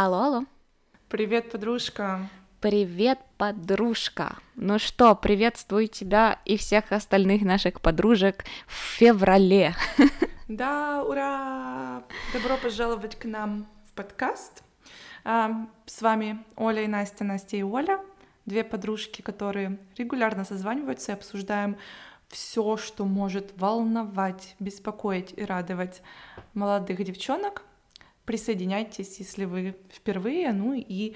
Алло, алло. Привет, подружка. Привет, подружка. Ну что, приветствую тебя и всех остальных наших подружек в феврале. Да, ура! Добро пожаловать к нам в подкаст. А, с вами Оля и Настя, Настя и Оля, две подружки, которые регулярно созваниваются и обсуждаем все, что может волновать, беспокоить и радовать молодых девчонок Присоединяйтесь, если вы впервые. Ну и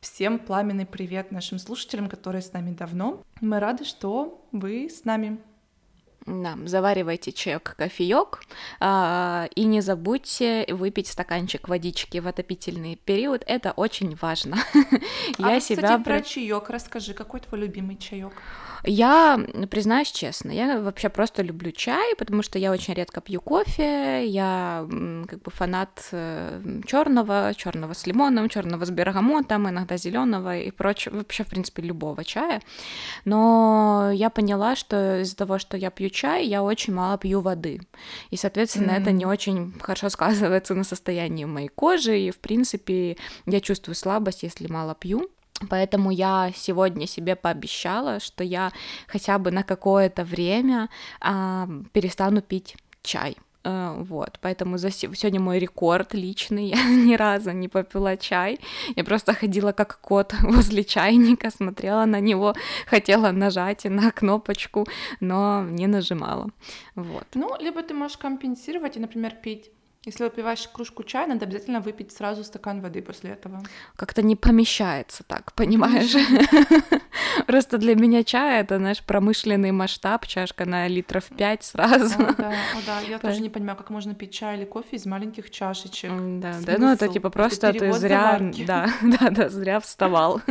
всем пламенный привет нашим слушателям, которые с нами давно. Мы рады, что вы с нами. Да, заваривайте чаек, кофеек, а, и не забудьте выпить стаканчик водички в отопительный период. Это очень важно. А я себя кстати, про чаек расскажи, какой твой любимый чаек? Я признаюсь честно, я вообще просто люблю чай, потому что я очень редко пью кофе. Я как бы фанат э, черного, черного с лимоном, черного с бергамотом, иногда зеленого и прочего, вообще, в принципе, любого чая. Но я поняла, что из-за того, что я пью чай, я очень мало пью воды. И, соответственно, mm-hmm. это не очень хорошо сказывается на состоянии моей кожи. И, в принципе, я чувствую слабость, если мало пью. Поэтому я сегодня себе пообещала, что я хотя бы на какое-то время а, перестану пить чай. А, вот, поэтому за сегодня мой рекорд личный, я ни разу не попила чай, я просто ходила как кот возле чайника, смотрела на него, хотела нажать на кнопочку, но не нажимала, вот. Ну, либо ты можешь компенсировать и, например, пить если выпиваешь кружку чая, надо обязательно выпить сразу стакан воды после этого. Как-то не помещается так, понимаешь? Просто для меня чай это, знаешь, промышленный масштаб, чашка на литров 5 сразу. О, да, о, да. Я тоже не понимаю, как можно пить чай или кофе из маленьких чашечек. Да, да, ну это типа просто ты зря, да, да, да, зря вставал.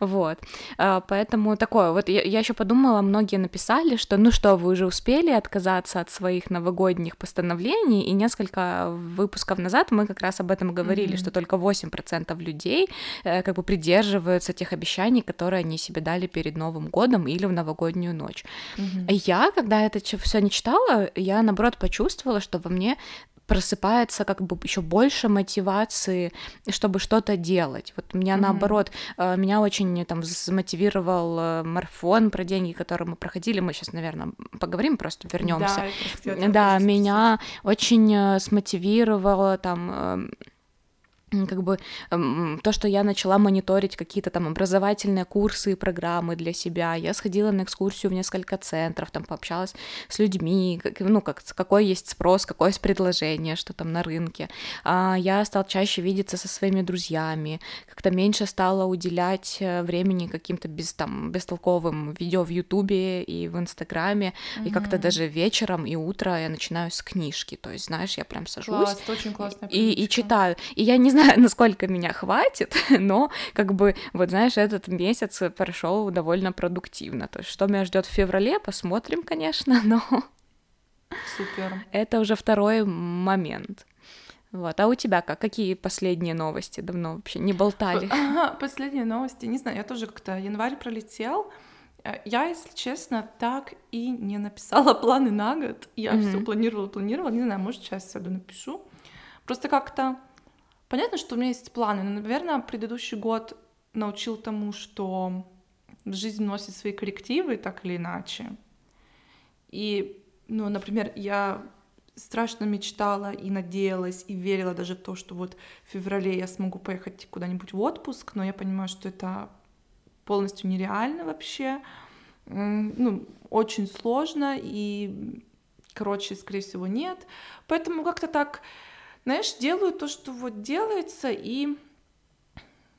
Вот. А, поэтому такое. Вот я, я еще подумала, многие написали, что ну что, вы уже успели отказаться от своих новогодних постановлений, и несколько выпусков назад мы как раз об этом говорили, mm-hmm. что только 8% людей э, как бы придерживаются тех обещаний, которые они себе дали перед Новым годом или в новогоднюю ночь. Mm-hmm. Я, когда это все не читала, я наоборот почувствовала, что во мне просыпается как бы еще больше мотивации, чтобы что-то делать. Вот меня mm-hmm. наоборот, э, меня очень там замотивировал э, марафон про деньги, который мы проходили. Мы сейчас, наверное, поговорим, просто вернемся. Да, да меня очень э, смотивировало там как бы то, что я начала мониторить какие-то там образовательные курсы и программы для себя. Я сходила на экскурсию в несколько центров, там пообщалась с людьми, как, ну, как, какой есть спрос, какое есть предложение, что там на рынке. А я стала чаще видеться со своими друзьями, как-то меньше стала уделять э, времени каким-то без, там, бестолковым видео в Ютубе и в Инстаграме, mm-hmm. и как-то даже вечером и утро я начинаю с книжки, то есть, знаешь, я прям сажусь Класс, очень классная и, и читаю. И я не знаю, знаю, насколько меня хватит, но как бы, вот знаешь, этот месяц прошел довольно продуктивно. То есть, что меня ждет в феврале, посмотрим, конечно, но Супер. это уже второй момент. Вот. А у тебя как? Какие последние новости? Давно вообще не болтали. Последние новости, не знаю, я тоже как-то январь пролетел. Э, я, если честно, так и не написала планы на год. Я mm-hmm. все планировала, планировала. Не знаю, может, сейчас сяду напишу. Просто как-то Понятно, что у меня есть планы, но, наверное, предыдущий год научил тому, что жизнь носит свои коррективы так или иначе. И, ну, например, я страшно мечтала и надеялась, и верила даже в то, что вот в феврале я смогу поехать куда-нибудь в отпуск, но я понимаю, что это полностью нереально вообще. Ну, очень сложно, и, короче, скорее всего, нет. Поэтому как-то так знаешь, делаю то, что вот делается, и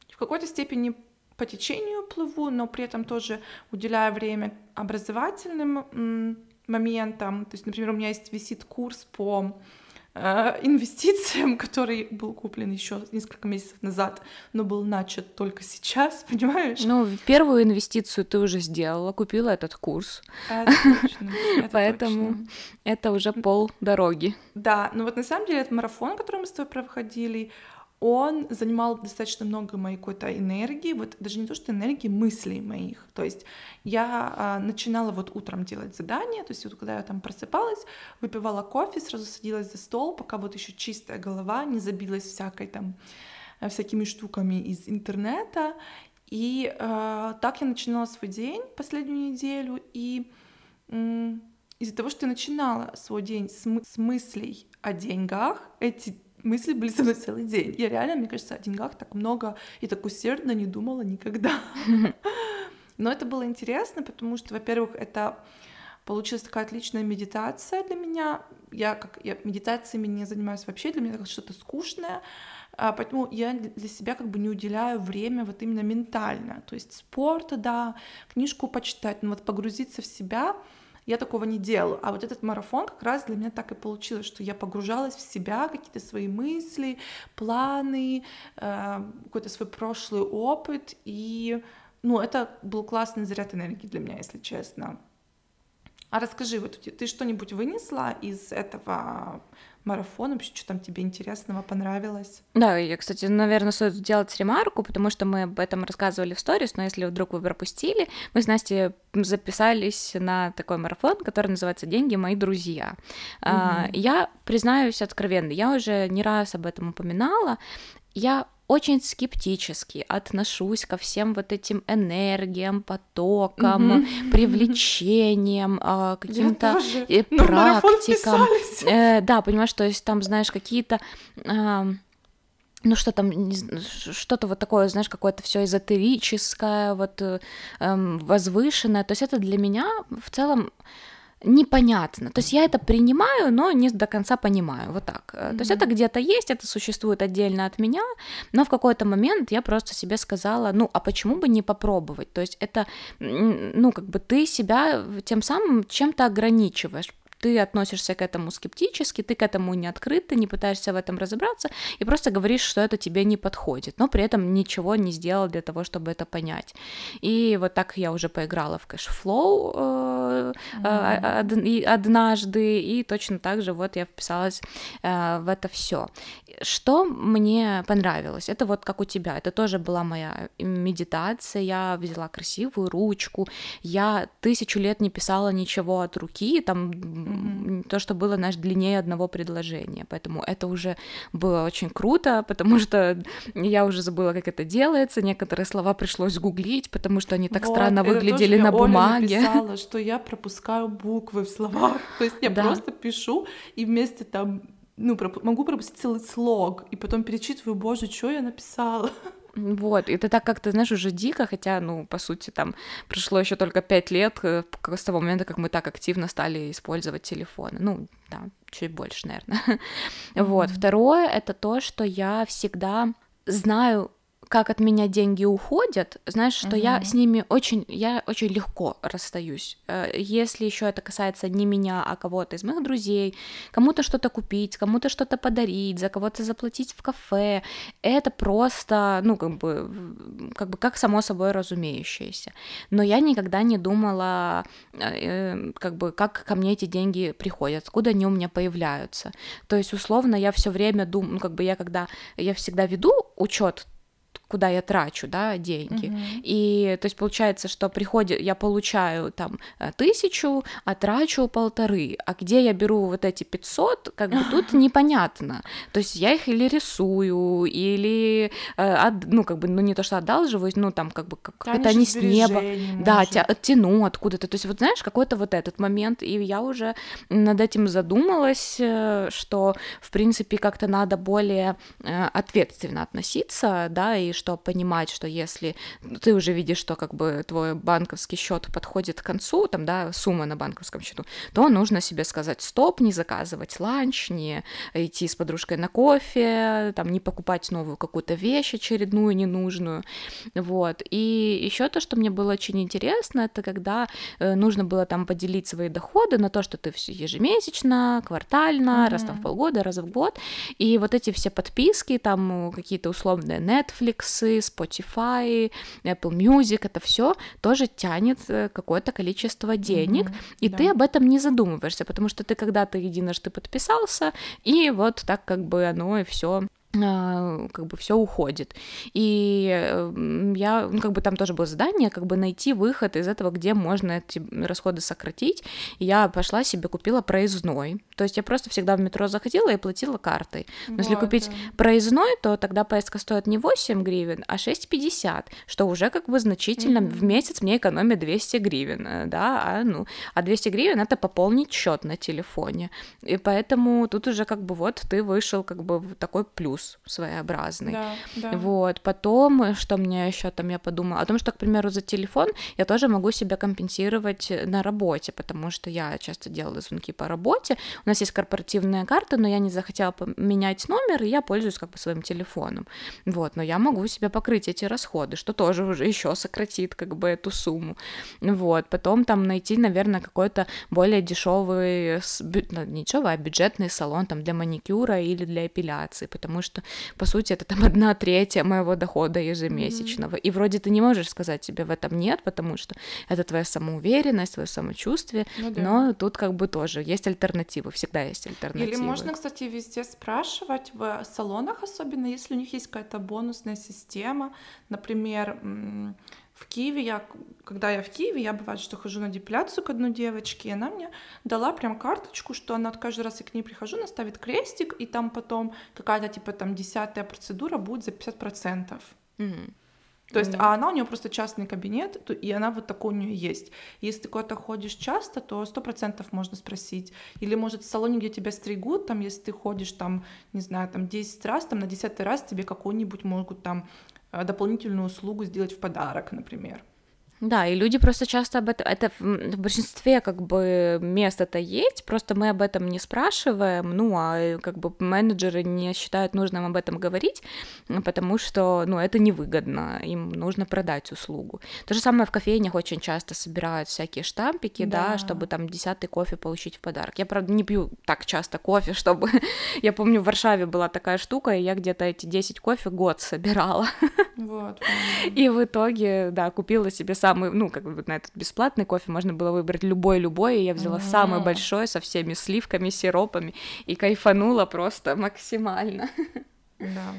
в какой-то степени по течению плыву, но при этом тоже уделяю время образовательным моментам. То есть, например, у меня есть висит курс по инвестициям, который был куплен еще несколько месяцев назад, но был начат только сейчас, понимаешь? Ну, первую инвестицию ты уже сделала, купила этот курс. Это точно. Это Поэтому точно. это уже пол дороги. Да, ну вот на самом деле этот марафон, который мы с тобой проходили, он занимал достаточно много моей какой-то энергии, вот даже не то, что энергии, мыслей моих. То есть я а, начинала вот утром делать задания, то есть вот когда я там просыпалась, выпивала кофе, сразу садилась за стол, пока вот еще чистая голова не забилась всякой там э, всякими штуками из интернета. И э, так я начинала свой день последнюю неделю. И э, из-за того, что я начинала свой день с, мы- с мыслей о деньгах, эти мысли были со мной целый день. Я реально, мне кажется, о деньгах так много и так усердно не думала никогда. Но это было интересно, потому что, во-первых, это получилась такая отличная медитация для меня. Я как я медитациями не занимаюсь вообще, для меня это что-то скучное, а, поэтому я для себя как бы не уделяю время вот именно ментально. То есть спорт, да, книжку почитать, но вот погрузиться в себя я такого не делаю. А вот этот марафон как раз для меня так и получилось, что я погружалась в себя, какие-то свои мысли, планы, э, какой-то свой прошлый опыт. И, ну, это был классный заряд энергии для меня, если честно. А расскажи, вот ты что-нибудь вынесла из этого марафона? Вообще, что там тебе интересного понравилось? Да, я, кстати, наверное, стоит сделать ремарку, потому что мы об этом рассказывали в сторис, но если вдруг вы пропустили, мы с Настей записались на такой марафон, который называется «Деньги мои друзья». Mm-hmm. Я признаюсь откровенно, я уже не раз об этом упоминала, я очень скептически отношусь ко всем вот этим энергиям, потокам, mm-hmm. привлечениям, а, каким-то э, практикам. Э, да, понимаешь, то есть там, знаешь, какие-то ну что там, что-то вот такое, знаешь, какое-то все эзотерическое, вот эм, возвышенное. То есть это для меня в целом непонятно. То есть я это принимаю, но не до конца понимаю. Вот так. Mm-hmm. То есть это где-то есть, это существует отдельно от меня, но в какой-то момент я просто себе сказала, ну, а почему бы не попробовать? То есть это, ну, как бы ты себя тем самым чем-то ограничиваешь ты относишься к этому скептически, ты к этому не открыт, ты не пытаешься в этом разобраться и просто говоришь, что это тебе не подходит, но при этом ничего не сделал для того, чтобы это понять. И вот так я уже поиграла в cashflow mm-hmm. однажды, и точно так же вот я вписалась э, в это все. Что мне понравилось? Это вот как у тебя, это тоже была моя медитация, я взяла красивую ручку, я тысячу лет не писала ничего от руки, там mm-hmm. то, что было, знаешь, длиннее одного предложения, поэтому это уже было очень круто, потому что я уже забыла, как это делается, некоторые слова пришлось гуглить, потому что они так вот, странно выглядели на бумаге. Я написала, что я пропускаю буквы в словах, то есть я да. просто пишу и вместе там ну, проп- могу пропустить целый слог, и потом перечитываю, боже, что я написала. Вот, это так как-то, знаешь, уже дико, хотя, ну, по сути, там прошло еще только пять лет э, с того момента, как мы так активно стали использовать телефоны. Ну, да, чуть больше, наверное. Mm-hmm. Вот. Второе — это то, что я всегда знаю как от меня деньги уходят, знаешь, что угу. я с ними очень, я очень легко расстаюсь. Э, если еще это касается не меня, а кого-то из моих друзей, кому-то что-то купить, кому-то что-то подарить, за кого-то заплатить в кафе, это просто, ну, как бы, как бы как само собой разумеющееся. Но я никогда не думала, э, как бы, как ко мне эти деньги приходят, откуда они у меня появляются. То есть, условно, я все время думаю, ну, как бы я когда, я всегда веду учет куда я трачу, да, деньги. Uh-huh. И то есть получается, что приходит, я получаю там э, тысячу, а трачу полторы, а где я беру вот эти 500, как бы тут непонятно. То есть я их или рисую, или, э, ну, как бы, ну, не то, что одалживаюсь, ну, там, как бы, как это не с неба. Да, тя, оттяну откуда-то. То есть вот, знаешь, какой-то вот этот момент, и я уже над этим задумалась, э, что, в принципе, как-то надо более ответственно относиться, да, и что понимать, что если ты уже видишь, что как бы твой банковский счет подходит к концу, там, да, сумма на банковском счету, то нужно себе сказать стоп, не заказывать ланч, не идти с подружкой на кофе, там, не покупать новую какую-то вещь очередную ненужную, вот. И еще то, что мне было очень интересно, это когда э, нужно было там поделить свои доходы на то, что ты все ежемесячно, квартально, mm-hmm. раз там в полгода, раз в год, и вот эти все подписки, там какие-то условные Netflix, Spotify, Apple Music, это все тоже тянет э, какое-то количество денег, mm-hmm, и да. ты об этом не задумываешься, потому что ты когда-то единожды подписался, и вот так как бы оно и все как бы все уходит. И я, ну, как бы там тоже было задание, как бы найти выход из этого, где можно эти расходы сократить. И я пошла себе купила проездной. То есть я просто всегда в метро заходила и платила картой. Но вот, если купить да. проездной, то тогда поездка стоит не 8 гривен, а 6,50, что уже как бы значительно mm-hmm. в месяц мне экономит 200 гривен, э, да, а, ну, а 200 гривен это пополнить счет на телефоне. И поэтому тут уже как бы вот ты вышел как бы в такой плюс плюс своеобразный. Да, да. Вот. Потом, что мне еще там я подумала, о том, что, к примеру, за телефон я тоже могу себя компенсировать на работе, потому что я часто делала звонки по работе. У нас есть корпоративная карта, но я не захотела поменять номер, и я пользуюсь как бы своим телефоном. Вот, но я могу себе покрыть эти расходы, что тоже уже еще сократит как бы эту сумму. Вот, потом там найти, наверное, какой-то более дешевый, ну, не дешевый, а бюджетный салон там для маникюра или для эпиляции, потому что что, по сути, это там одна третья моего дохода ежемесячного. Mm-hmm. И вроде ты не можешь сказать себе в этом нет, потому что это твоя самоуверенность, твое самочувствие, ну, да. но тут как бы тоже есть альтернативы, всегда есть альтернативы. Или можно, кстати, везде спрашивать в салонах, особенно если у них есть какая-то бонусная система, например, в Киеве я, когда я в Киеве, я бывает, что хожу на депиляцию к одной девочке, и она мне дала прям карточку, что она каждый раз, я к ней прихожу, она ставит крестик, и там потом какая-то типа там десятая процедура будет за 50%. Mm-hmm. То есть, mm-hmm. а она у нее просто частный кабинет, и она вот такой у нее есть. Если ты куда-то ходишь часто, то сто процентов можно спросить. Или, может, в салоне, где тебя стригут, там, если ты ходишь там, не знаю, там 10 раз, там на 10 раз тебе какой-нибудь могут там дополнительную услугу сделать в подарок, например. Да, и люди просто часто об этом, это в большинстве как бы мест это есть, просто мы об этом не спрашиваем, ну, а как бы менеджеры не считают нужным об этом говорить, потому что, ну, это невыгодно, им нужно продать услугу. То же самое в кофейнях очень часто собирают всякие штампики, да, да чтобы там десятый кофе получить в подарок. Я, правда, не пью так часто кофе, чтобы... я помню, в Варшаве была такая штука, и я где-то эти 10 кофе год собирала. Вот. И в итоге, да, купила себе самый, ну, как бы на этот бесплатный кофе можно было выбрать любой-любой, и я взяла mm-hmm. самый большой со всеми сливками, сиропами, и кайфанула просто максимально. Да.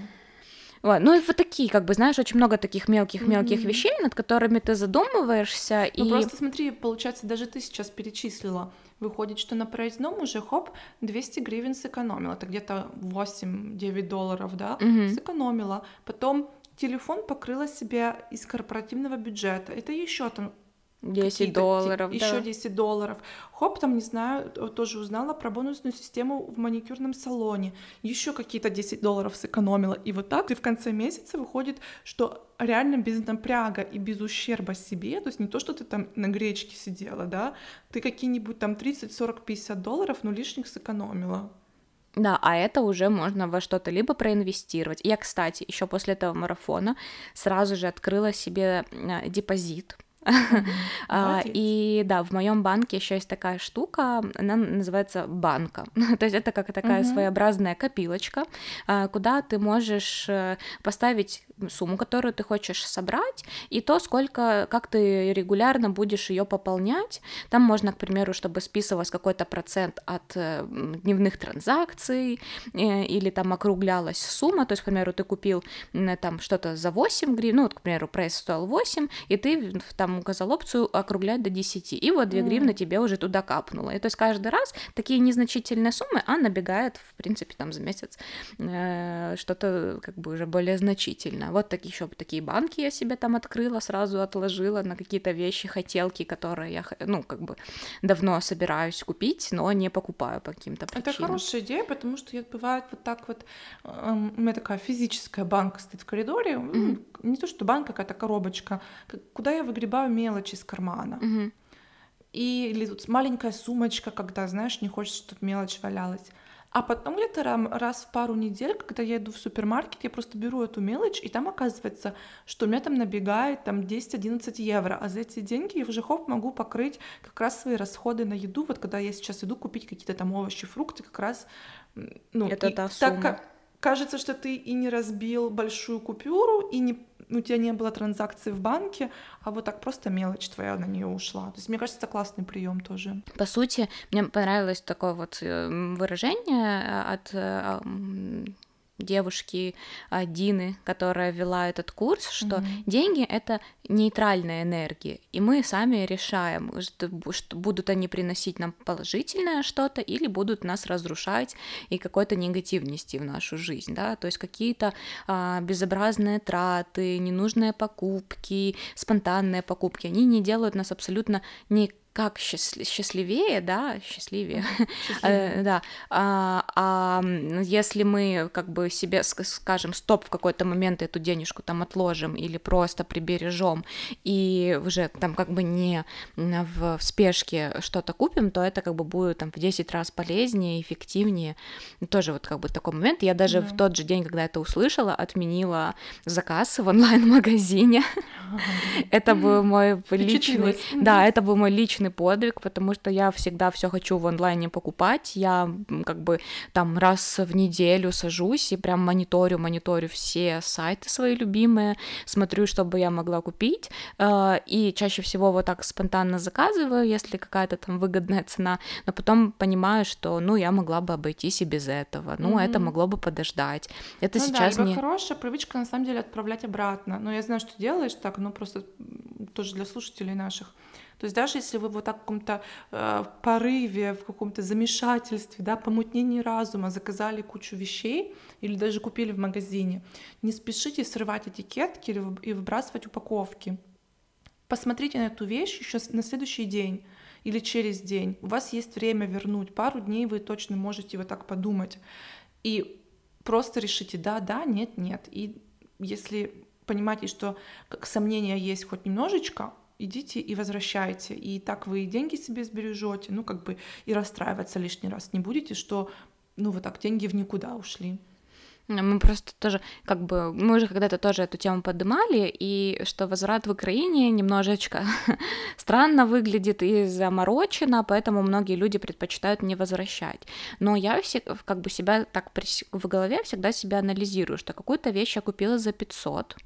Вот. Ну и вот такие, как бы, знаешь, очень много таких мелких-мелких mm-hmm. вещей, над которыми ты задумываешься. Ну и... просто смотри, получается, даже ты сейчас перечислила. Выходит, что на проездном уже, хоп, 200 гривен сэкономила. Это где-то 8-9 долларов, да, mm-hmm. сэкономила. Потом телефон покрыла себя из корпоративного бюджета. Это еще там 10 долларов, да. Еще 10 долларов. Хоп, там, не знаю, тоже узнала про бонусную систему в маникюрном салоне. Еще какие-то 10 долларов сэкономила. И вот так и в конце месяца выходит, что реально без напряга и без ущерба себе, то есть не то, что ты там на гречке сидела, да, ты какие-нибудь там 30, 40, 50 долларов, но лишних сэкономила. Да, а это уже можно во что-то либо проинвестировать. Я, кстати, еще после этого марафона сразу же открыла себе э, депозит и да, в моем банке еще есть такая штука, она называется банка. То есть это как такая своеобразная копилочка, а, куда ты можешь э, поставить сумму, которую ты хочешь собрать, и то, сколько, как ты регулярно будешь ее пополнять. Там можно, к примеру, чтобы списывалось какой-то процент от э, дневных транзакций, э, или там округлялась сумма, то есть, к примеру, ты купил там что-то за 8 гривен, ну, вот, к примеру, прайс стоил 8, и ты там указал опцию округлять до 10, и вот 2 mm. гривны тебе уже туда капнуло. И то есть каждый раз такие незначительные суммы, а набегает, в принципе, там за месяц э, что-то как бы уже более значительное. Вот так, еще такие банки я себе там открыла, сразу отложила на какие-то вещи, хотелки, которые я, ну, как бы давно собираюсь купить, но не покупаю по каким-то причинам. Это хорошая идея, потому что бывает вот так вот, эм, у меня такая физическая банка стоит в коридоре, mm-hmm. не то что банка, какая-то коробочка, куда я выгребаю мелочи из кармана. Mm-hmm. И, или тут маленькая сумочка, когда, знаешь, не хочешь, чтобы мелочь валялась. А потом где-то раз в пару недель, когда я иду в супермаркет, я просто беру эту мелочь, и там оказывается, что у меня там набегает там 10-11 евро, а за эти деньги я уже хоп могу покрыть как раз свои расходы на еду. Вот когда я сейчас иду купить какие-то там овощи, фрукты, как раз, ну, это та сумма. так кажется, что ты и не разбил большую купюру, и не у тебя не было транзакции в банке, а вот так просто мелочь твоя на нее ушла. То есть, мне кажется, это классный прием тоже. По сути, мне понравилось такое вот э, выражение от э, девушки а, Дины, которая вела этот курс, что mm-hmm. деньги это нейтральная энергия, и мы сами решаем, что, что будут они приносить нам положительное что-то или будут нас разрушать и какой-то негатив нести в нашу жизнь, да, то есть какие-то а, безобразные траты, ненужные покупки, спонтанные покупки, они не делают нас абсолютно ни как счастливее, да, счастливее, счастливее. да, а, а если мы как бы себе скажем стоп в какой-то момент эту денежку там отложим или просто прибережем и уже там как бы не в, в спешке что-то купим, то это как бы будет там в 10 раз полезнее, эффективнее. Тоже вот как бы такой момент. Я даже да. в тот же день, когда это услышала, отменила заказ в онлайн-магазине. Это был мой личный, да, это был мой личный личный подвиг, потому что я всегда все хочу в онлайне покупать. Я как бы там раз в неделю сажусь и прям мониторю, мониторю все сайты свои любимые, смотрю, чтобы я могла купить. Э, и чаще всего вот так спонтанно заказываю, если какая-то там выгодная цена, но потом понимаю, что ну я могла бы обойтись и без этого. Ну, mm-hmm. это могло бы подождать. Это ну, сейчас да, мне. хорошая привычка на самом деле отправлять обратно. Но я знаю, что делаешь так, ну просто тоже для слушателей наших. То есть даже если вы вот так в каком-то э, порыве, в каком-то замешательстве, да, помутнении разума заказали кучу вещей или даже купили в магазине, не спешите срывать этикетки и выбрасывать упаковки. Посмотрите на эту вещь еще на следующий день или через день. У вас есть время вернуть. Пару дней вы точно можете вот так подумать. И просто решите да, да, нет, нет. И если понимаете, что сомнения есть хоть немножечко, идите и возвращайте. И так вы и деньги себе сбережете, ну, как бы и расстраиваться лишний раз не будете, что, ну, вот так деньги в никуда ушли. Мы просто тоже, как бы, мы уже когда-то тоже эту тему поднимали, и что возврат в Украине немножечко странно выглядит и заморочено, поэтому многие люди предпочитают не возвращать. Но я все, как бы себя так в голове всегда себя анализирую, что какую-то вещь я купила за 500,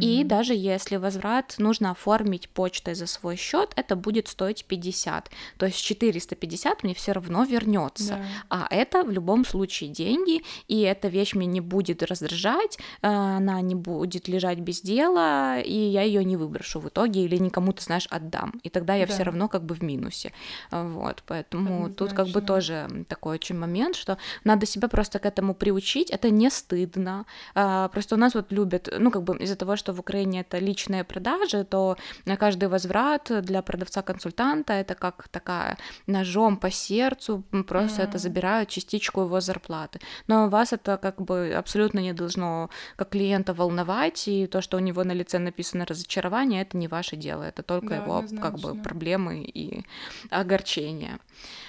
и даже если возврат нужно оформить почтой за свой счет, это будет стоить 50. То есть 450 мне все равно вернется. Да. А это в любом случае деньги, и эта вещь меня не будет раздражать, э, она не будет лежать без дела, и я ее не выброшу в итоге или никому, ты знаешь, отдам. И тогда я да. все равно как бы в минусе. Вот, поэтому тут как бы тоже такой очень момент, что надо себя просто к этому приучить, это не стыдно. А, просто у нас вот любят, ну как бы из-за того, что в Украине это личные продажи, то на каждый возврат для продавца-консультанта это как такая ножом по сердцу, просто mm. это забирают частичку его зарплаты. Но вас это как бы абсолютно не должно как клиента волновать, и то, что у него на лице написано разочарование, это не ваше дело, это только да, его как бы проблемы и огорчения.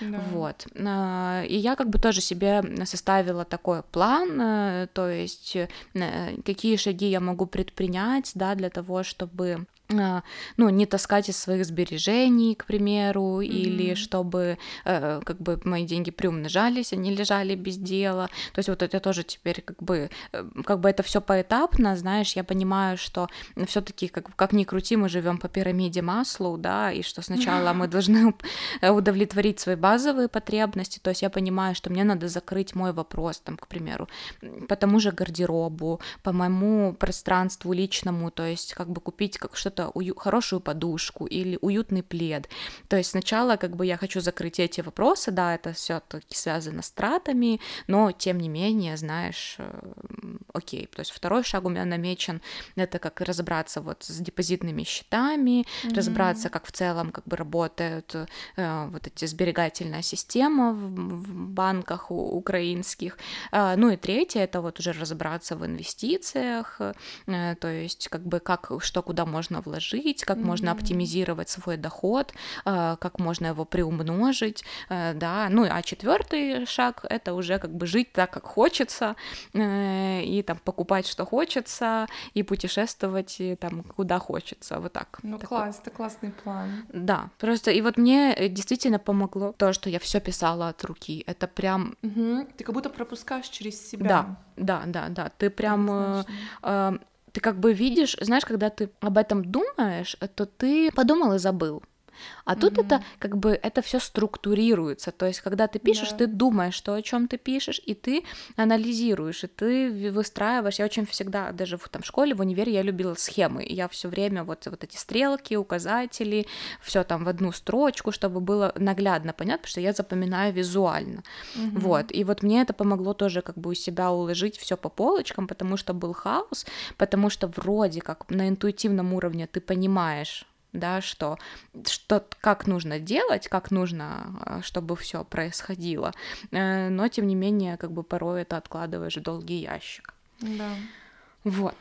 Да. Вот. А, и я как бы тоже себе составила такой план, э, то есть э, какие шаги я могу предпринять, да, для того, чтобы ну, не таскать из своих сбережений, к примеру, mm-hmm. или чтобы э, как бы мои деньги приумножались, они лежали без дела. То есть вот это тоже теперь как бы, э, как бы это все поэтапно, знаешь, я понимаю, что все таки как, как ни крути, мы живем по пирамиде Маслоу, да, и что сначала мы должны удовлетворить свои базовые потребности, то есть я понимаю, что мне надо закрыть мой вопрос, там, к примеру, по тому же гардеробу, по моему пространству личному, то есть как бы купить как что-то что-то, ую- хорошую подушку или уютный плед. То есть сначала как бы я хочу закрыть эти вопросы, да, это все таки связано с тратами, но тем не менее, знаешь, э, окей. То есть второй шаг у меня намечен, это как разобраться вот с депозитными счетами, mm-hmm. разобраться, как в целом как бы работают э, вот эти сберегательная система в, в банках у, украинских. Э, ну и третье, это вот уже разобраться в инвестициях, э, то есть как бы как, что куда можно вложить, как mm-hmm. можно оптимизировать свой доход, э, как можно его приумножить, э, да. Ну, а четвертый шаг это уже как бы жить так, как хочется, э, и там покупать, что хочется, и путешествовать и, там куда хочется, вот так. Ну такой. класс, это классный план. Да, просто и вот мне действительно помогло то, что я все писала от руки. Это прям. Угу. Ты как будто пропускаешь через себя. Да, да, да, да. Ты прям ты как бы видишь, знаешь, когда ты об этом думаешь, то ты подумал и забыл. А тут mm-hmm. это как бы это все структурируется. То есть, когда ты пишешь, да. ты думаешь, то, о чем ты пишешь, и ты анализируешь, и ты выстраиваешь. Я очень всегда, даже в там, школе, в универе, я любила схемы. Я все время вот, вот эти стрелки, указатели, все там в одну строчку, чтобы было наглядно понятно, потому что я запоминаю визуально. Mm-hmm. Вот. И вот мне это помогло тоже как бы у себя уложить все по полочкам, потому что был хаос, потому что вроде как на интуитивном уровне ты понимаешь, да, что, что как нужно делать, как нужно, а, чтобы все происходило, э, но тем не менее, как бы порой это откладываешь в долгий ящик. Да. Вот.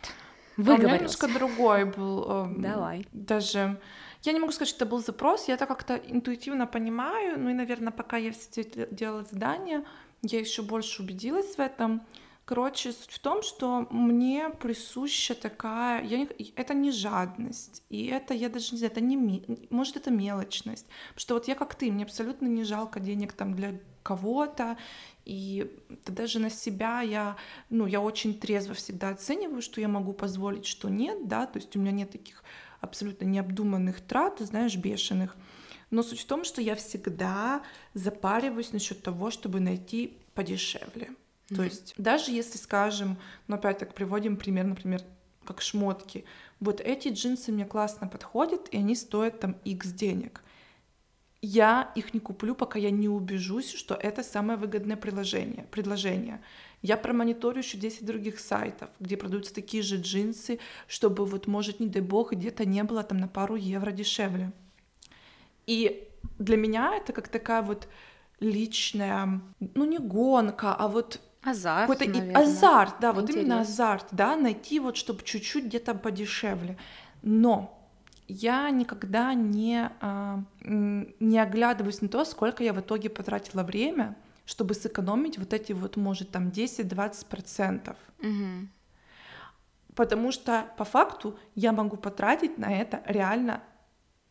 А у меня немножко другой был. Эм, Давай. Даже я не могу сказать, что это был запрос, я это как-то интуитивно понимаю, ну и, наверное, пока я все делала задание, я еще больше убедилась в этом. Короче, суть в том, что мне присуща такая, я не, это не жадность, и это, я даже не знаю, это не, может, это мелочность, потому что вот я как ты, мне абсолютно не жалко денег там для кого-то, и даже на себя я, ну, я очень трезво всегда оцениваю, что я могу позволить, что нет, да, то есть у меня нет таких абсолютно необдуманных трат, знаешь, бешеных, но суть в том, что я всегда запариваюсь насчет того, чтобы найти подешевле. Mm-hmm. То есть даже если, скажем, ну опять так приводим пример, например, как шмотки, вот эти джинсы мне классно подходят, и они стоят там X денег. Я их не куплю, пока я не убежусь, что это самое выгодное предложение. предложение. Я промониторю еще 10 других сайтов, где продаются такие же джинсы, чтобы вот, может, не дай бог, где-то не было там на пару евро дешевле. И для меня это как такая вот личная, ну не гонка, а вот Азарт, какой-то наверное. азарт, да, вот именно азарт, да, найти вот, чтобы чуть-чуть где-то подешевле. Но я никогда не, а, не оглядываюсь на то, сколько я в итоге потратила время, чтобы сэкономить вот эти вот, может, там 10-20%. Угу. Потому что по факту я могу потратить на это реально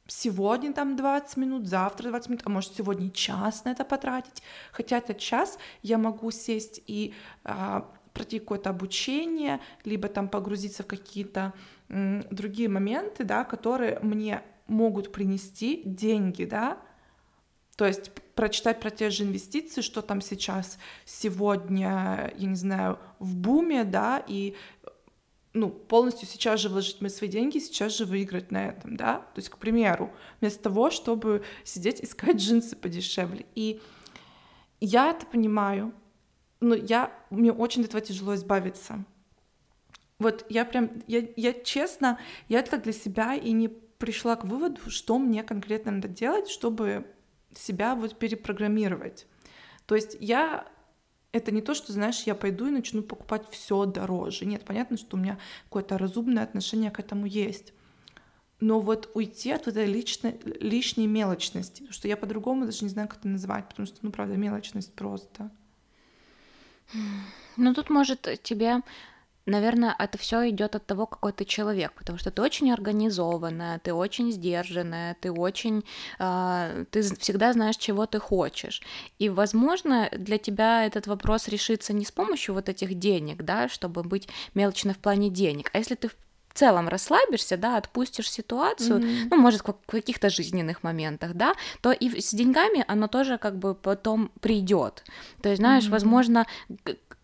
сегодня там 20 минут, завтра 20 минут, а может сегодня час на это потратить. Хотя этот час я могу сесть и а, пройти какое-то обучение, либо там погрузиться в какие-то м, другие моменты, да, которые мне могут принести деньги, да, то есть прочитать про те же инвестиции, что там сейчас сегодня, я не знаю, в буме, да, и ну, полностью сейчас же вложить мои свои деньги, сейчас же выиграть на этом, да, то есть, к примеру, вместо того, чтобы сидеть искать джинсы подешевле. И я это понимаю, но я, мне очень от этого тяжело избавиться. Вот я прям, я, я честно, я так для себя и не пришла к выводу, что мне конкретно надо делать, чтобы себя вот перепрограммировать. То есть я это не то, что, знаешь, я пойду и начну покупать все дороже. Нет, понятно, что у меня какое-то разумное отношение к этому есть. Но вот уйти от этой личной, лишней мелочности, что я по-другому даже не знаю, как это называть, потому что, ну, правда, мелочность просто. Ну, тут, может, тебе наверное, это все идет от того, какой ты человек, потому что ты очень организованная, ты очень сдержанная, ты очень, э, ты всегда знаешь, чего ты хочешь. И, возможно, для тебя этот вопрос решится не с помощью вот этих денег, да, чтобы быть мелочно в плане денег, а если ты в целом расслабишься, да, отпустишь ситуацию, mm-hmm. ну, может, в каких-то жизненных моментах, да, то и с деньгами оно тоже как бы потом придет. То есть, знаешь, mm-hmm. возможно,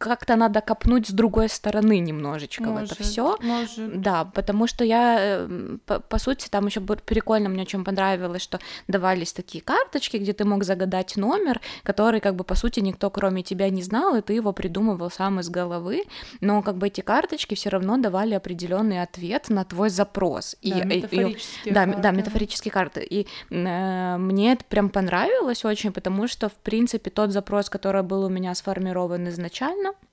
как-то надо копнуть с другой стороны немножечко может, в это все. Может. Да, потому что я, э, по, по сути, там еще прикольно мне чем понравилось, что давались такие карточки, где ты мог загадать номер, который, как бы, по сути, никто кроме тебя не знал, и ты его придумывал сам из головы, но как бы эти карточки все равно давали определенный ответ на твой запрос. Да, и, метафорические и, карты. Да, да, метафорические карты. И э, мне это прям понравилось очень, потому что, в принципе, тот запрос, который был у меня сформирован изначально, Э,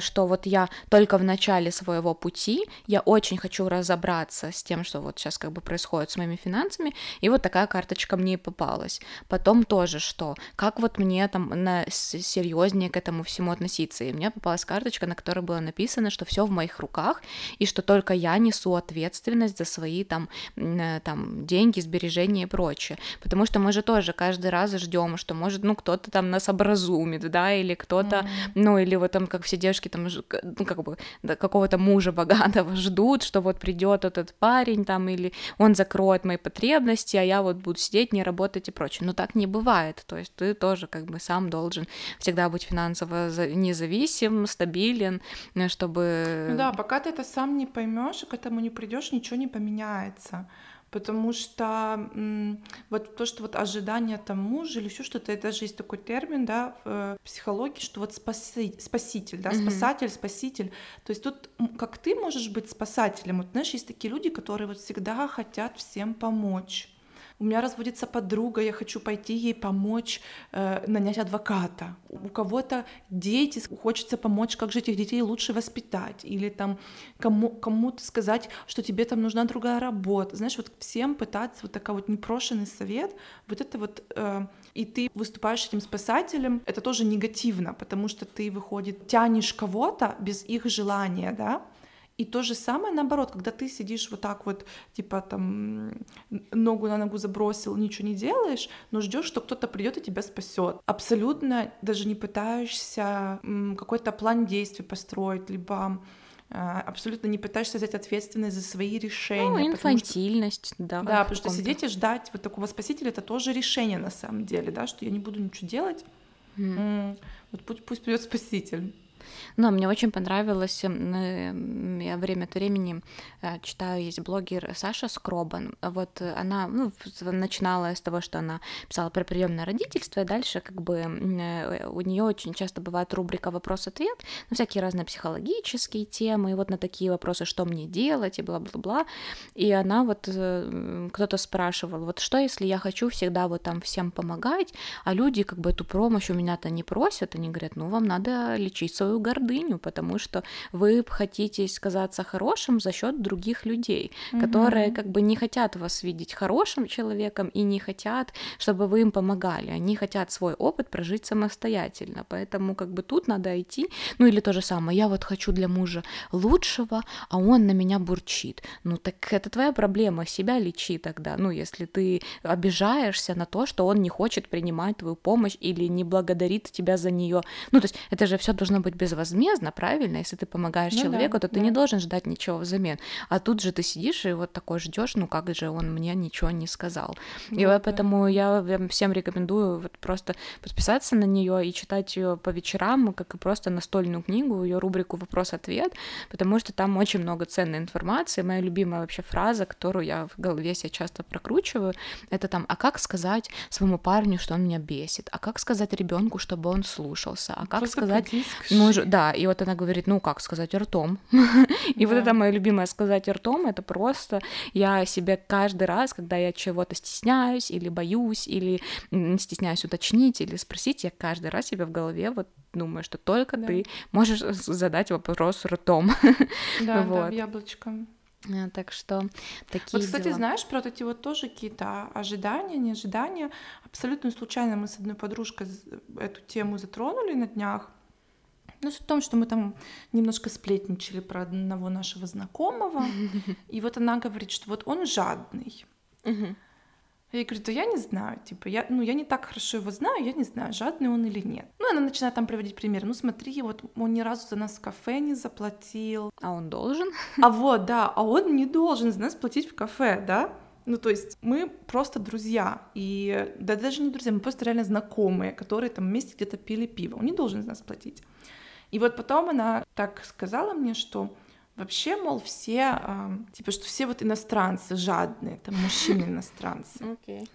что вот я только в начале своего пути, я очень хочу разобраться с тем, что вот сейчас как бы происходит с моими финансами, и вот такая карточка мне и попалась. Потом тоже что, как вот мне там на серьезнее к этому всему относиться, и мне попалась карточка, на которой было написано, что все в моих руках, и что только я несу ответственность за свои там, э, там деньги, сбережения и прочее, потому что мы же тоже каждый раз ждем, что может, ну, кто-то там нас образумит, да, или кто-то, mm-hmm. ну, или вот там, как все девушки там, ну, как бы, да, какого-то мужа богатого ждут, что вот придет этот парень там, или он закроет мои потребности, а я вот буду сидеть, не работать и прочее. Но так не бывает, то есть ты тоже как бы сам должен всегда быть финансово независим, стабилен, э, чтобы... Ну да, пока ты это сам не поймешь и к этому не придешь, ничего не поменяется потому что вот то, что вот ожидание там мужа или еще что-то, это даже есть такой термин, да, в э, психологии, что вот спаси, спаситель, да, mm-hmm. спасатель, спаситель. То есть тут как ты можешь быть спасателем, вот знаешь, есть такие люди, которые вот всегда хотят всем помочь у меня разводится подруга, я хочу пойти ей помочь э, нанять адвоката. У кого-то дети, хочется помочь, как же этих детей лучше воспитать, или там кому, кому-то сказать, что тебе там нужна другая работа. Знаешь, вот всем пытаться вот такой вот непрошенный совет, вот это вот, э, и ты выступаешь этим спасателем, это тоже негативно, потому что ты, выходит, тянешь кого-то без их желания, да, и то же самое наоборот, когда ты сидишь вот так вот, типа там ногу на ногу забросил, ничего не делаешь, но ждешь, что кто-то придет и тебя спасет. Абсолютно даже не пытаешься какой-то план действий построить, либо а, абсолютно не пытаешься взять ответственность за свои решения. Ну, инфантильность, что, да. Да, потому что сидеть и ждать вот такого спасителя это тоже решение на самом деле, да, что я не буду ничего делать. Mm. Вот пусть, пусть придет спаситель. Но мне очень понравилось, эм, я время от времени э, читаю, есть блогер Саша Скробан, вот она ну, начинала с того, что она писала про приемное родительство, и дальше как бы э, у нее очень часто бывает рубрика «Вопрос-ответ» на всякие разные психологические темы, и вот на такие вопросы, что мне делать, и бла-бла-бла, и она вот, э, кто-то спрашивал, вот что, если я хочу всегда вот там всем помогать, а люди как бы эту помощь у меня-то не просят, они говорят, ну, вам надо лечить свою гордыню, потому что вы хотите казаться хорошим за счет других людей, угу. которые как бы не хотят вас видеть хорошим человеком и не хотят, чтобы вы им помогали. Они хотят свой опыт прожить самостоятельно. Поэтому как бы тут надо идти. Ну или то же самое. Я вот хочу для мужа лучшего, а он на меня бурчит. Ну так это твоя проблема, себя лечи тогда. Ну если ты обижаешься на то, что он не хочет принимать твою помощь или не благодарит тебя за нее. Ну то есть это же все должно быть безвозмездно, правильно? Если ты помогаешь ну, человеку, да, то ты да. не должен ждать ничего взамен. А тут же ты сидишь и вот такой ждешь, ну как же он мне ничего не сказал. Ну, и да. поэтому я всем рекомендую вот просто подписаться на нее и читать ее по вечерам, как и просто настольную книгу, ее рубрику «Вопрос-ответ», потому что там очень много ценной информации. Моя любимая вообще фраза, которую я в голове себе часто прокручиваю, это там «А как сказать своему парню, что он меня бесит? А как сказать ребенку, чтобы он слушался? А как просто сказать мужу, да, и вот она говорит, ну как сказать ртом. и вот это мое любимое сказать ртом, это просто я себе каждый раз, когда я чего-то стесняюсь или боюсь, или стесняюсь уточнить или спросить, я каждый раз себе в голове вот думаю, что только ты можешь задать вопрос ртом. да, вот. да, яблочком. Э, так что такие Вот, кстати, дела. знаешь, про вот эти вот тоже какие-то ожидания, неожидания. Абсолютно случайно мы с одной подружкой эту тему затронули на днях. Ну, суть в том, что мы там немножко сплетничали про одного нашего знакомого, и вот она говорит, что вот он жадный. Я говорю, да я не знаю, типа, я, ну, я не так хорошо его знаю, я не знаю, жадный он или нет. Ну, она начинает там приводить пример. Ну, смотри, вот он ни разу за нас в кафе не заплатил. А он должен? А вот, да, а он не должен за нас платить в кафе, да? Ну, то есть мы просто друзья, и да даже не друзья, мы просто реально знакомые, которые там вместе где-то пили пиво. Он не должен за нас платить. И вот потом она так сказала мне, что вообще, мол, все, э, типа, что все вот иностранцы жадные, там мужчины иностранцы. Okay.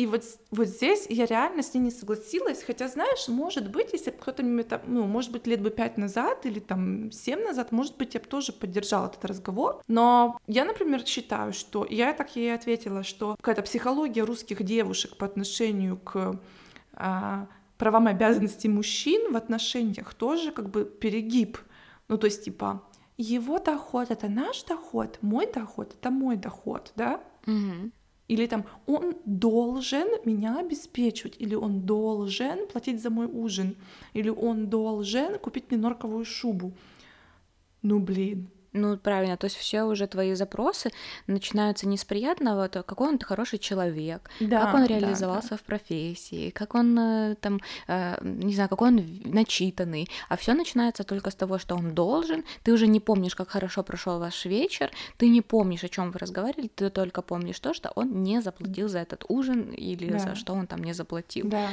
И вот, вот здесь я реально с ней не согласилась, хотя, знаешь, может быть, если бы кто-то ну, может быть, лет бы пять назад или там семь назад, может быть, я бы тоже поддержала этот разговор, но я, например, считаю, что, я так ей ответила, что какая-то психология русских девушек по отношению к а, правам и обязанности мужчин в отношениях тоже как бы перегиб. Ну, то есть, типа, его доход — это наш доход, мой доход — это мой доход, да? Угу. Или там он должен меня обеспечивать, или он должен платить за мой ужин, или он должен купить мне норковую шубу. Ну блин, Ну, правильно, то есть все уже твои запросы начинаются не с приятного, то какой он хороший человек, да, как он реализовался да, да. в профессии, как он э, там, э, не знаю, какой он начитанный, а все начинается только с того, что он должен, ты уже не помнишь, как хорошо прошел ваш вечер, ты не помнишь, о чем вы разговаривали, ты только помнишь то, что он не заплатил за этот ужин или да. за что он там не заплатил. Да.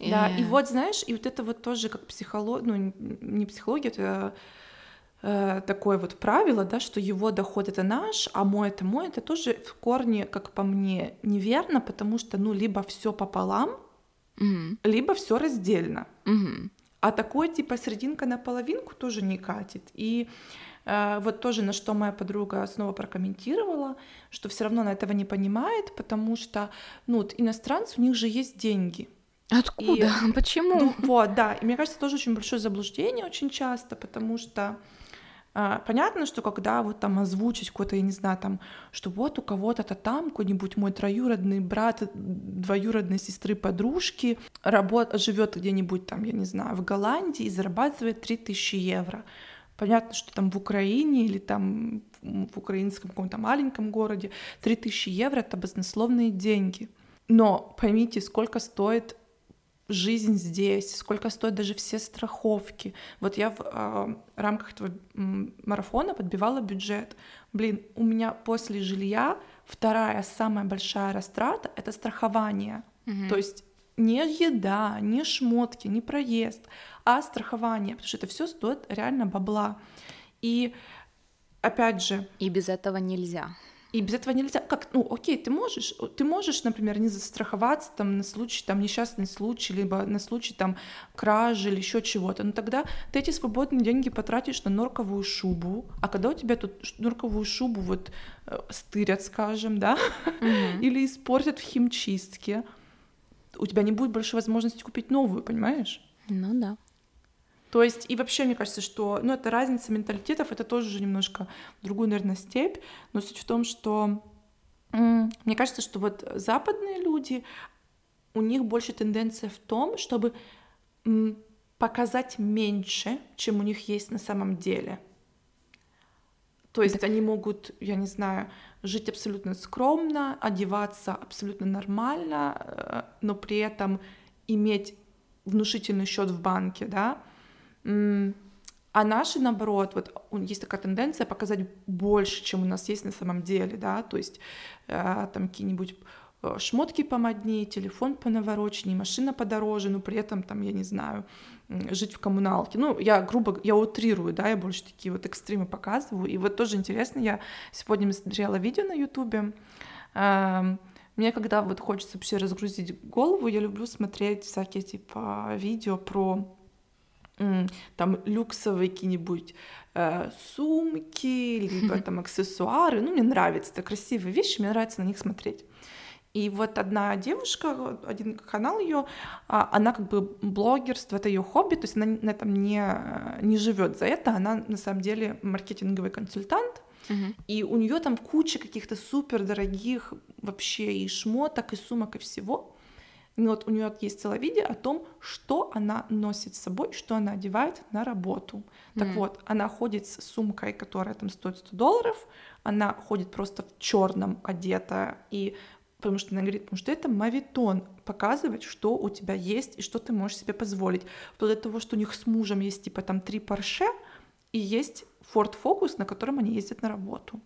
Да, и вот, знаешь, и вот это вот тоже как психология, ну, не психология, это э, такое вот правило, да, что его доход это наш, а мой это мой, это тоже в корне, как по мне, неверно, потому что, ну, либо все пополам, mm-hmm. либо все раздельно. Mm-hmm. А такой, типа, серединка на половинку тоже не катит. И э, вот тоже на что моя подруга снова прокомментировала, что все равно она этого не понимает, потому что, ну, вот иностранцы, у них же есть деньги. Откуда? И, Почему? Ну, вот, да. И мне кажется, тоже очень большое заблуждение очень часто, потому что понятно, что когда вот там озвучить какой-то, я не знаю, там, что вот у кого-то-то там какой-нибудь мой троюродный брат двоюродной сестры подружки работ... живет где-нибудь там, я не знаю, в Голландии и зарабатывает 3000 евро. Понятно, что там в Украине или там в украинском каком-то маленьком городе 3000 евро — это баснословные деньги. Но поймите, сколько стоит жизнь здесь, сколько стоят даже все страховки. Вот я в э, рамках этого марафона подбивала бюджет. Блин, у меня после жилья вторая самая большая растрата — это страхование. Угу. То есть не еда, не шмотки, не проезд, а страхование, потому что это все стоит реально бабла. И опять же... И без этого нельзя. И без этого нельзя. Как, ну, окей, ты можешь, ты можешь, например, не застраховаться там на случай там несчастный случай, либо на случай там кражи или еще чего-то. Но тогда ты эти свободные деньги потратишь на норковую шубу, а когда у тебя тут норковую шубу вот э, стырят, скажем, да, mm-hmm. или испортят в химчистке, у тебя не будет больше возможности купить новую, понимаешь? Ну да. То есть, и вообще, мне кажется, что, ну, это разница менталитетов, это тоже немножко другую, наверное, степь, но суть в том, что мне кажется, что вот западные люди, у них больше тенденция в том, чтобы показать меньше, чем у них есть на самом деле. То есть они могут, я не знаю, жить абсолютно скромно, одеваться абсолютно нормально, э, но при этом иметь внушительный счет в банке, да, а наши, наоборот, вот есть такая тенденция показать больше, чем у нас есть на самом деле, да, то есть э, там какие-нибудь э, шмотки помоднее, телефон понаворочнее, машина подороже, но при этом там, я не знаю, жить в коммуналке. Ну, я грубо, я утрирую, да, я больше такие вот экстремы показываю. И вот тоже интересно, я сегодня смотрела видео на ютубе, эм, мне когда вот хочется вообще разгрузить голову, я люблю смотреть всякие типа видео про там люксовые какие-нибудь э, сумки, либо там аксессуары. Ну, мне нравится, это красивые вещи, мне нравится на них смотреть. И вот одна девушка, один канал ее, а, она как бы блогерство, это ее хобби, то есть она на этом не, не живет за это, она на самом деле маркетинговый консультант, uh-huh. и у нее там куча каких-то супер дорогих вообще и шмоток, и сумок, и всего. И вот у нее есть целое видео о том, что она носит с собой, что она одевает на работу. Так mm. вот, она ходит с сумкой, которая там стоит 100 долларов, она ходит просто в черном одета, и потому что она говорит, потому что это мавитон, показывать, что у тебя есть и что ты можешь себе позволить. Вплоть до того, что у них с мужем есть типа там три Порше и есть Ford Focus, на котором они ездят на работу.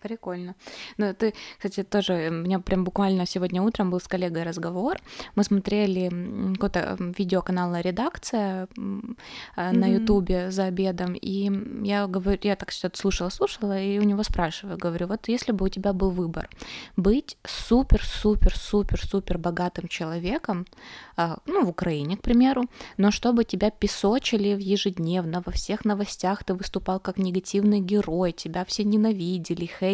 Прикольно. Ну, ты, кстати, тоже, у меня прям буквально сегодня утром был с коллегой разговор. Мы смотрели какой-то видео канала «Редакция» mm-hmm. на Ютубе за обедом, и я говорю, я так что-то слушала-слушала, и у него спрашиваю, говорю, вот если бы у тебя был выбор быть супер-супер-супер-супер богатым человеком, а, ну, в Украине, к примеру, но чтобы тебя песочили ежедневно, во всех новостях ты выступал как негативный герой, тебя все ненавидели, хейтили.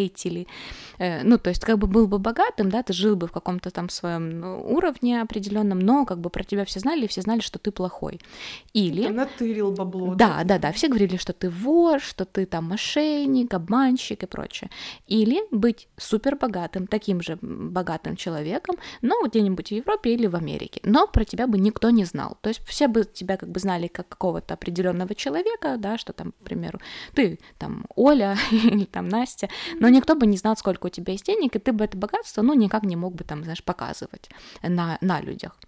Э, ну, то есть, как бы был бы богатым, да, ты жил бы в каком-то там своем ну, уровне определенном, но как бы про тебя все знали, и все знали, что ты плохой. Или... Ты натырил бабло. Да, да, да, все говорили, что ты вор, что ты там мошенник, обманщик и прочее. Или быть супер богатым, таким же богатым человеком, но где-нибудь в Европе или в Америке. Но про тебя бы никто не знал. То есть все бы тебя как бы знали как какого-то определенного человека, да, что там, к примеру, ты там Оля или там Настя, но никто бы не знал, сколько у тебя есть денег, и ты бы это богатство, ну, никак не мог бы там, знаешь, показывать на, на людях.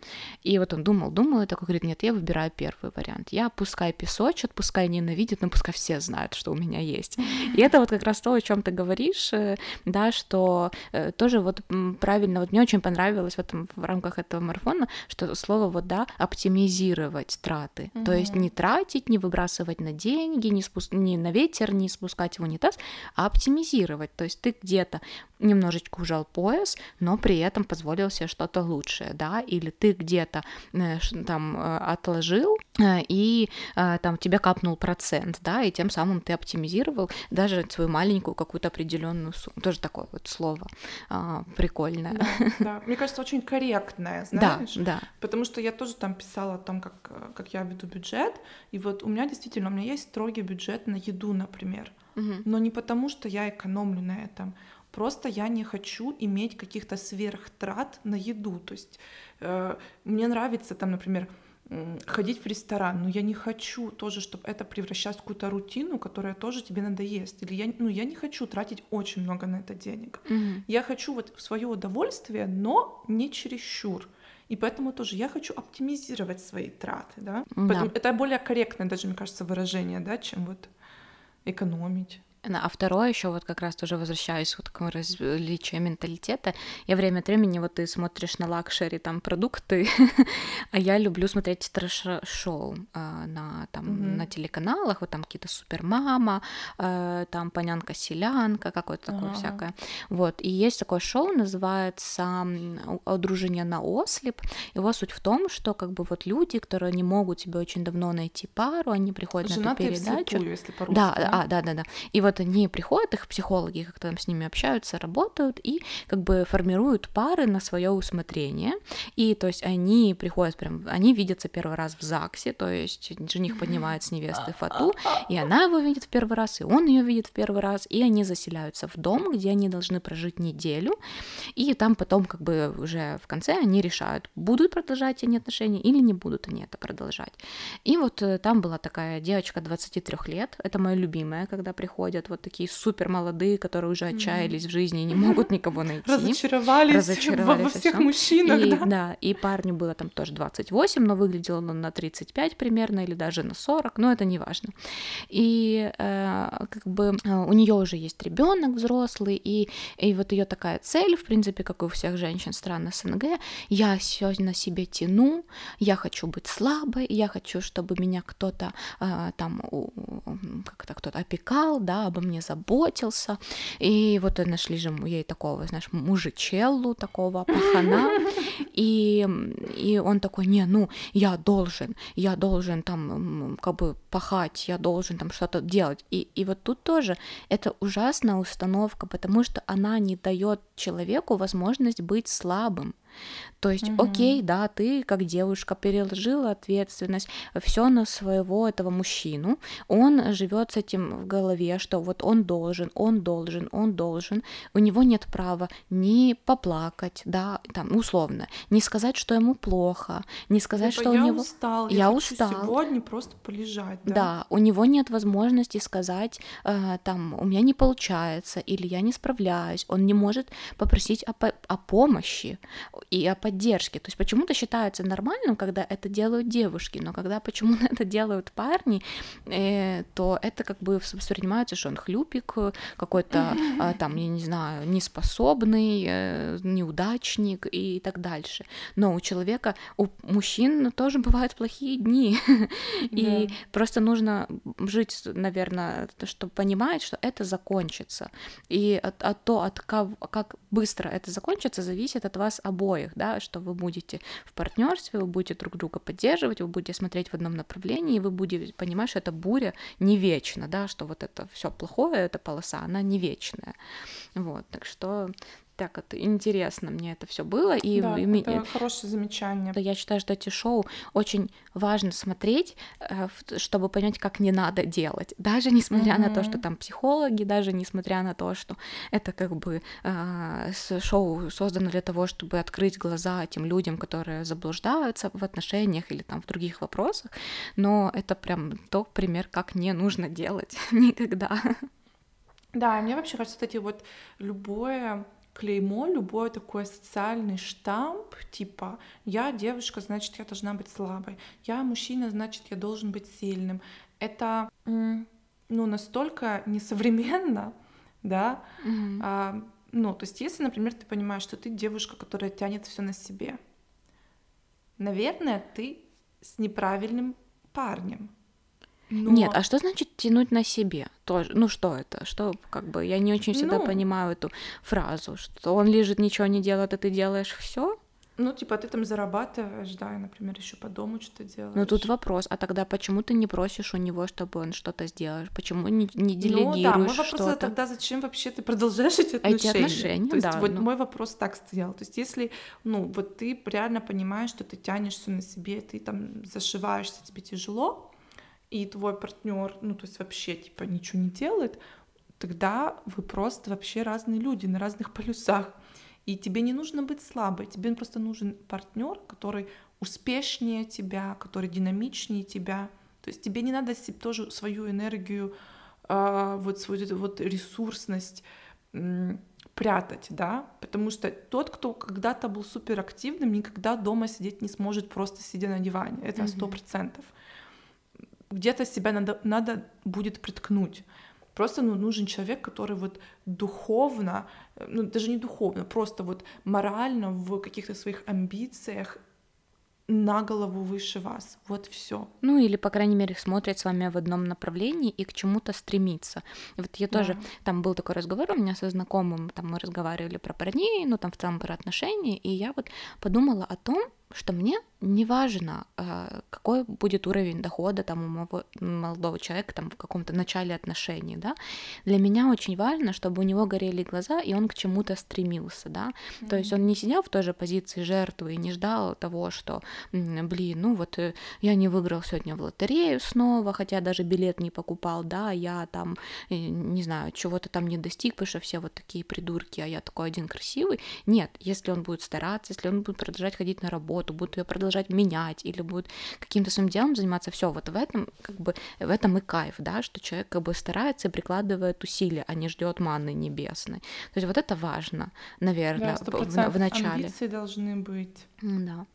И вот он думал, думал, и такой говорит, нет, я выбираю первый вариант. Я пускай песочат, пускай ненавидят, но пускай все знают, что у меня есть. И это вот как раз то, о чем ты говоришь, э, да, что э, тоже вот правильно, вот мне очень понравилось в этом в рамках этого марафона, что слово вот, да, оптимизировать траты. Mm-hmm. То есть не тратить, не выбрасывать на деньги, не, спуск... не на ветер, не спускать в унитаз, а оптимизировать. То есть ты где-то немножечко ужал пояс, но при этом позволил себе что-то лучшее, да, или ты где-то э, там э, отложил, и там тебе капнул процент, да, и тем самым ты оптимизировал даже свою маленькую какую-то определенную сумму. Тоже такое вот слово а, прикольное. Да, да. Мне кажется, очень корректное, знаешь? Да, да. Потому что я тоже там писала о том, как, как я веду бюджет, и вот у меня действительно, у меня есть строгий бюджет на еду, например, угу. но не потому, что я экономлю на этом, Просто я не хочу иметь каких-то сверхтрат на еду. То есть э, мне нравится там, например, ходить в ресторан, но я не хочу тоже, чтобы это превращалось в какую-то рутину, которая тоже тебе надоест. Или я, ну, я не хочу тратить очень много на это денег. Mm-hmm. Я хочу вот в свое удовольствие, но не чересчур. И поэтому тоже я хочу оптимизировать свои траты, да. да. Поэтому это более корректное даже, мне кажется, выражение, да, чем вот экономить. А второе еще вот как раз тоже возвращаюсь вот к различию менталитета. Я время от времени вот ты смотришь на luxury там продукты, а я люблю смотреть трэш-шоу э, на там mm-hmm. на телеканалах, вот там какие-то супермама, э, там панянка-селянка, какое-то такое uh-huh. всякое. Вот и есть такое шоу, называется "Одружение на ослеп". Его суть в том, что как бы вот люди, которые не могут себе очень давно найти пару, они приходят Женатые на эту передачу. Если по-русски, да, да, а, да, да, да. И вот вот они приходят, их психологи как-то там с ними общаются, работают и как бы формируют пары на свое усмотрение. И то есть они приходят прям, они видятся первый раз в ЗАГСе, то есть жених поднимает с невесты фату, и она его видит в первый раз, и он ее видит в первый раз, и они заселяются в дом, где они должны прожить неделю, и там потом как бы уже в конце они решают, будут продолжать они отношения или не будут они это продолжать. И вот э, там была такая девочка 23 лет, это моя любимая, когда приходят приходят вот такие супер молодые, которые уже отчаялись mm. в жизни и не могут никого найти. Разочаровались, Разочаровались во всех мужчинах, и, да? Да, и парню было там тоже 28, но выглядел он на 35 примерно, или даже на 40, но это не важно. И э, как бы э, у нее уже есть ребенок взрослый, и, и вот ее такая цель, в принципе, как и у всех женщин стран СНГ, я все на себе тяну, я хочу быть слабой, я хочу, чтобы меня кто-то э, там, как-то кто-то опекал, да, обо мне заботился. И вот нашли же ей такого, знаешь, мужичеллу, такого пахана. И, и он такой, не, ну, я должен, я должен там как бы пахать, я должен там что-то делать. И, и вот тут тоже это ужасная установка, потому что она не дает человеку возможность быть слабым. То есть, угу. окей, да, ты как девушка переложила ответственность все на своего этого мужчину, он живет с этим в голове, что вот он должен, он должен, он должен, у него нет права ни поплакать, да, там условно, не сказать, что ему плохо, не сказать, типа, что я у него устал, я, я устал, сегодня просто полежать, да? Да, у него нет возможности сказать, э, там, у меня не получается или я не справляюсь, он не может попросить о, о помощи и о поддержке. То есть почему-то считается нормальным, когда это делают девушки, но когда почему-то это делают парни, э, то это как бы воспринимается, что он хлюпик, какой-то э, там, я не знаю, неспособный, э, неудачник и так дальше. Но у человека, у мужчин тоже бывают плохие дни, и просто нужно жить, наверное, чтобы понимать, что это закончится. И от, от то, от как, как быстро это закончится, зависит от вас обоих да, что вы будете в партнерстве, вы будете друг друга поддерживать, вы будете смотреть в одном направлении, и вы будете понимать, что эта буря не вечна, да, что вот это все плохое, эта полоса, она не вечная. Вот, так что так это интересно мне это все было. И, да, и это хорошее замечание. Я считаю, что эти шоу очень важно смотреть, э, чтобы понять, как не надо делать. Даже несмотря mm-hmm. на то, что там психологи, даже несмотря на то, что это как бы э, шоу создано для того, чтобы открыть глаза этим людям, которые заблуждаются в отношениях или там в других вопросах. Но это прям тот пример, как не нужно делать никогда. Да, мне вообще кажется, кстати, вот любое клеймо, любой такой социальный штамп, типа «я девушка, значит, я должна быть слабой», «я мужчина, значит, я должен быть сильным». Это ну, настолько несовременно, да, mm-hmm. а, ну, то есть если, например, ты понимаешь, что ты девушка, которая тянет все на себе, наверное, ты с неправильным парнем, но... Нет, а что значит тянуть на себе? Тоже, ну что это? Что, как бы, я не очень всегда ну... понимаю эту фразу, что он лежит, ничего не делает, а ты делаешь все. Ну, типа, ты там зарабатываешь, да, и, например, еще по дому что-то делаешь. Ну, тут вопрос, а тогда почему ты не просишь у него, чтобы он что-то сделал? Почему не, не делегируешь Ну, да, мой вопрос что-то? тогда, зачем вообще ты продолжаешь эти отношения? Эти отношения, То есть, да. вот ну... мой вопрос так стоял. То есть, если, ну, вот ты реально понимаешь, что ты тянешься на себе, ты там зашиваешься, тебе тяжело, и твой партнер, ну, то есть вообще, типа, ничего не делает, тогда вы просто вообще разные люди на разных полюсах. И тебе не нужно быть слабой, тебе просто нужен партнер, который успешнее тебя, который динамичнее тебя. То есть тебе не надо тоже свою энергию, а, вот свою эту вот ресурсность прятать, да, потому что тот, кто когда-то был суперактивным, никогда дома сидеть не сможет просто сидя на диване, это сто процентов. Mm-hmm где-то себя надо, надо будет приткнуть. Просто ну, нужен человек, который вот духовно, ну даже не духовно, просто вот морально в каких-то своих амбициях на голову выше вас. Вот все. Ну или, по крайней мере, смотрит с вами в одном направлении и к чему-то стремится. Вот я тоже, да. там был такой разговор у меня со знакомым, там мы разговаривали про парней, ну там в целом про отношения, и я вот подумала о том, что мне не важно, а, какой будет уровень дохода там у моего молодого человека там в каком-то начале отношений, да. Для меня очень важно, чтобы у него горели глаза и он к чему-то стремился, да. Mm-hmm. То есть он не сидел в той же позиции жертвы и не ждал того, что, блин, ну вот э, я не выиграл сегодня в лотерею снова, хотя даже билет не покупал, да, я там э, не знаю чего-то там не достиг, потому что все вот такие придурки, а я такой один красивый. Нет, если он будет стараться, если он будет продолжать ходить на работу работу, будут ее продолжать менять или будут каким-то своим делом заниматься, все, вот в этом как бы в этом и кайф, да, что человек как бы старается и прикладывает усилия, а не ждет манны небесной. То есть вот это важно, наверное, да, в, в начале. Амбиции должны быть. Да.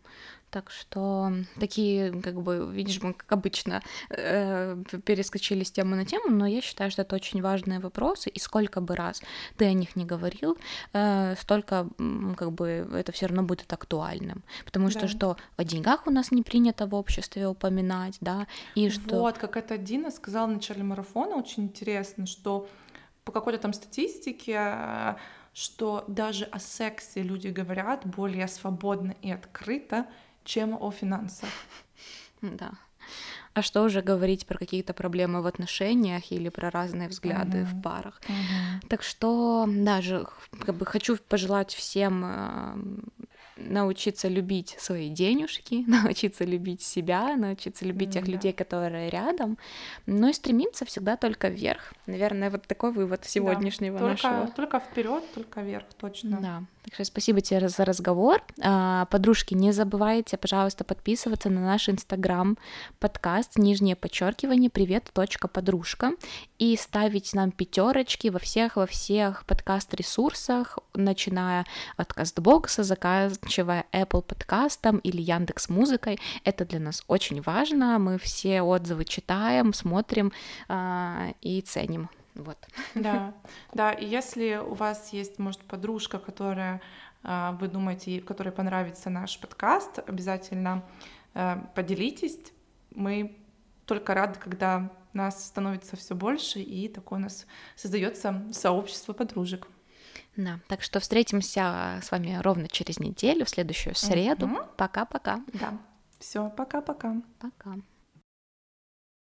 Так что такие, как бы, видишь, мы, как обычно, э, перескочили с темы на тему, но я считаю, что это очень важные вопросы, и сколько бы раз ты о них не говорил, э, столько, как бы, это все равно будет актуальным. Потому что, да. что о деньгах у нас не принято в обществе упоминать, да, и что... Вот, как это Дина сказала в начале марафона, очень интересно, что по какой-то там статистике что даже о сексе люди говорят более свободно и открыто, чем о финансах. Да. А что уже говорить про какие-то проблемы в отношениях или про разные взгляды uh-huh. в парах. Uh-huh. Так что даже как бы хочу пожелать всем э, научиться любить свои денежки, научиться любить себя, научиться любить mm, тех людей, которые рядом, но и стремиться всегда только вверх. Наверное, вот такой вывод сегодняшнего да, только, нашего. Только вперед, только вверх, точно. Да. Так что спасибо тебе за разговор. А, подружки, не забывайте, пожалуйста, подписываться на наш инстаграм подкаст нижнее подчеркивание привет точка подружка и ставить нам пятерочки во всех во всех подкаст ресурсах, начиная от кастбокса, заканчивая Apple подкастом или Яндекс музыкой. Это для нас очень важно. Мы все отзывы читаем, смотрим а, и ценим. Вот. Да, да, и если у вас есть, может, подружка, которая а, вы думаете, которой понравится наш подкаст, обязательно а, поделитесь. Мы только рады, когда нас становится все больше, и такое у нас создается сообщество подружек. Да, так что встретимся с вами ровно через неделю, в следующую среду. Пока-пока. Да. Все, пока-пока. Пока. -пока. пока.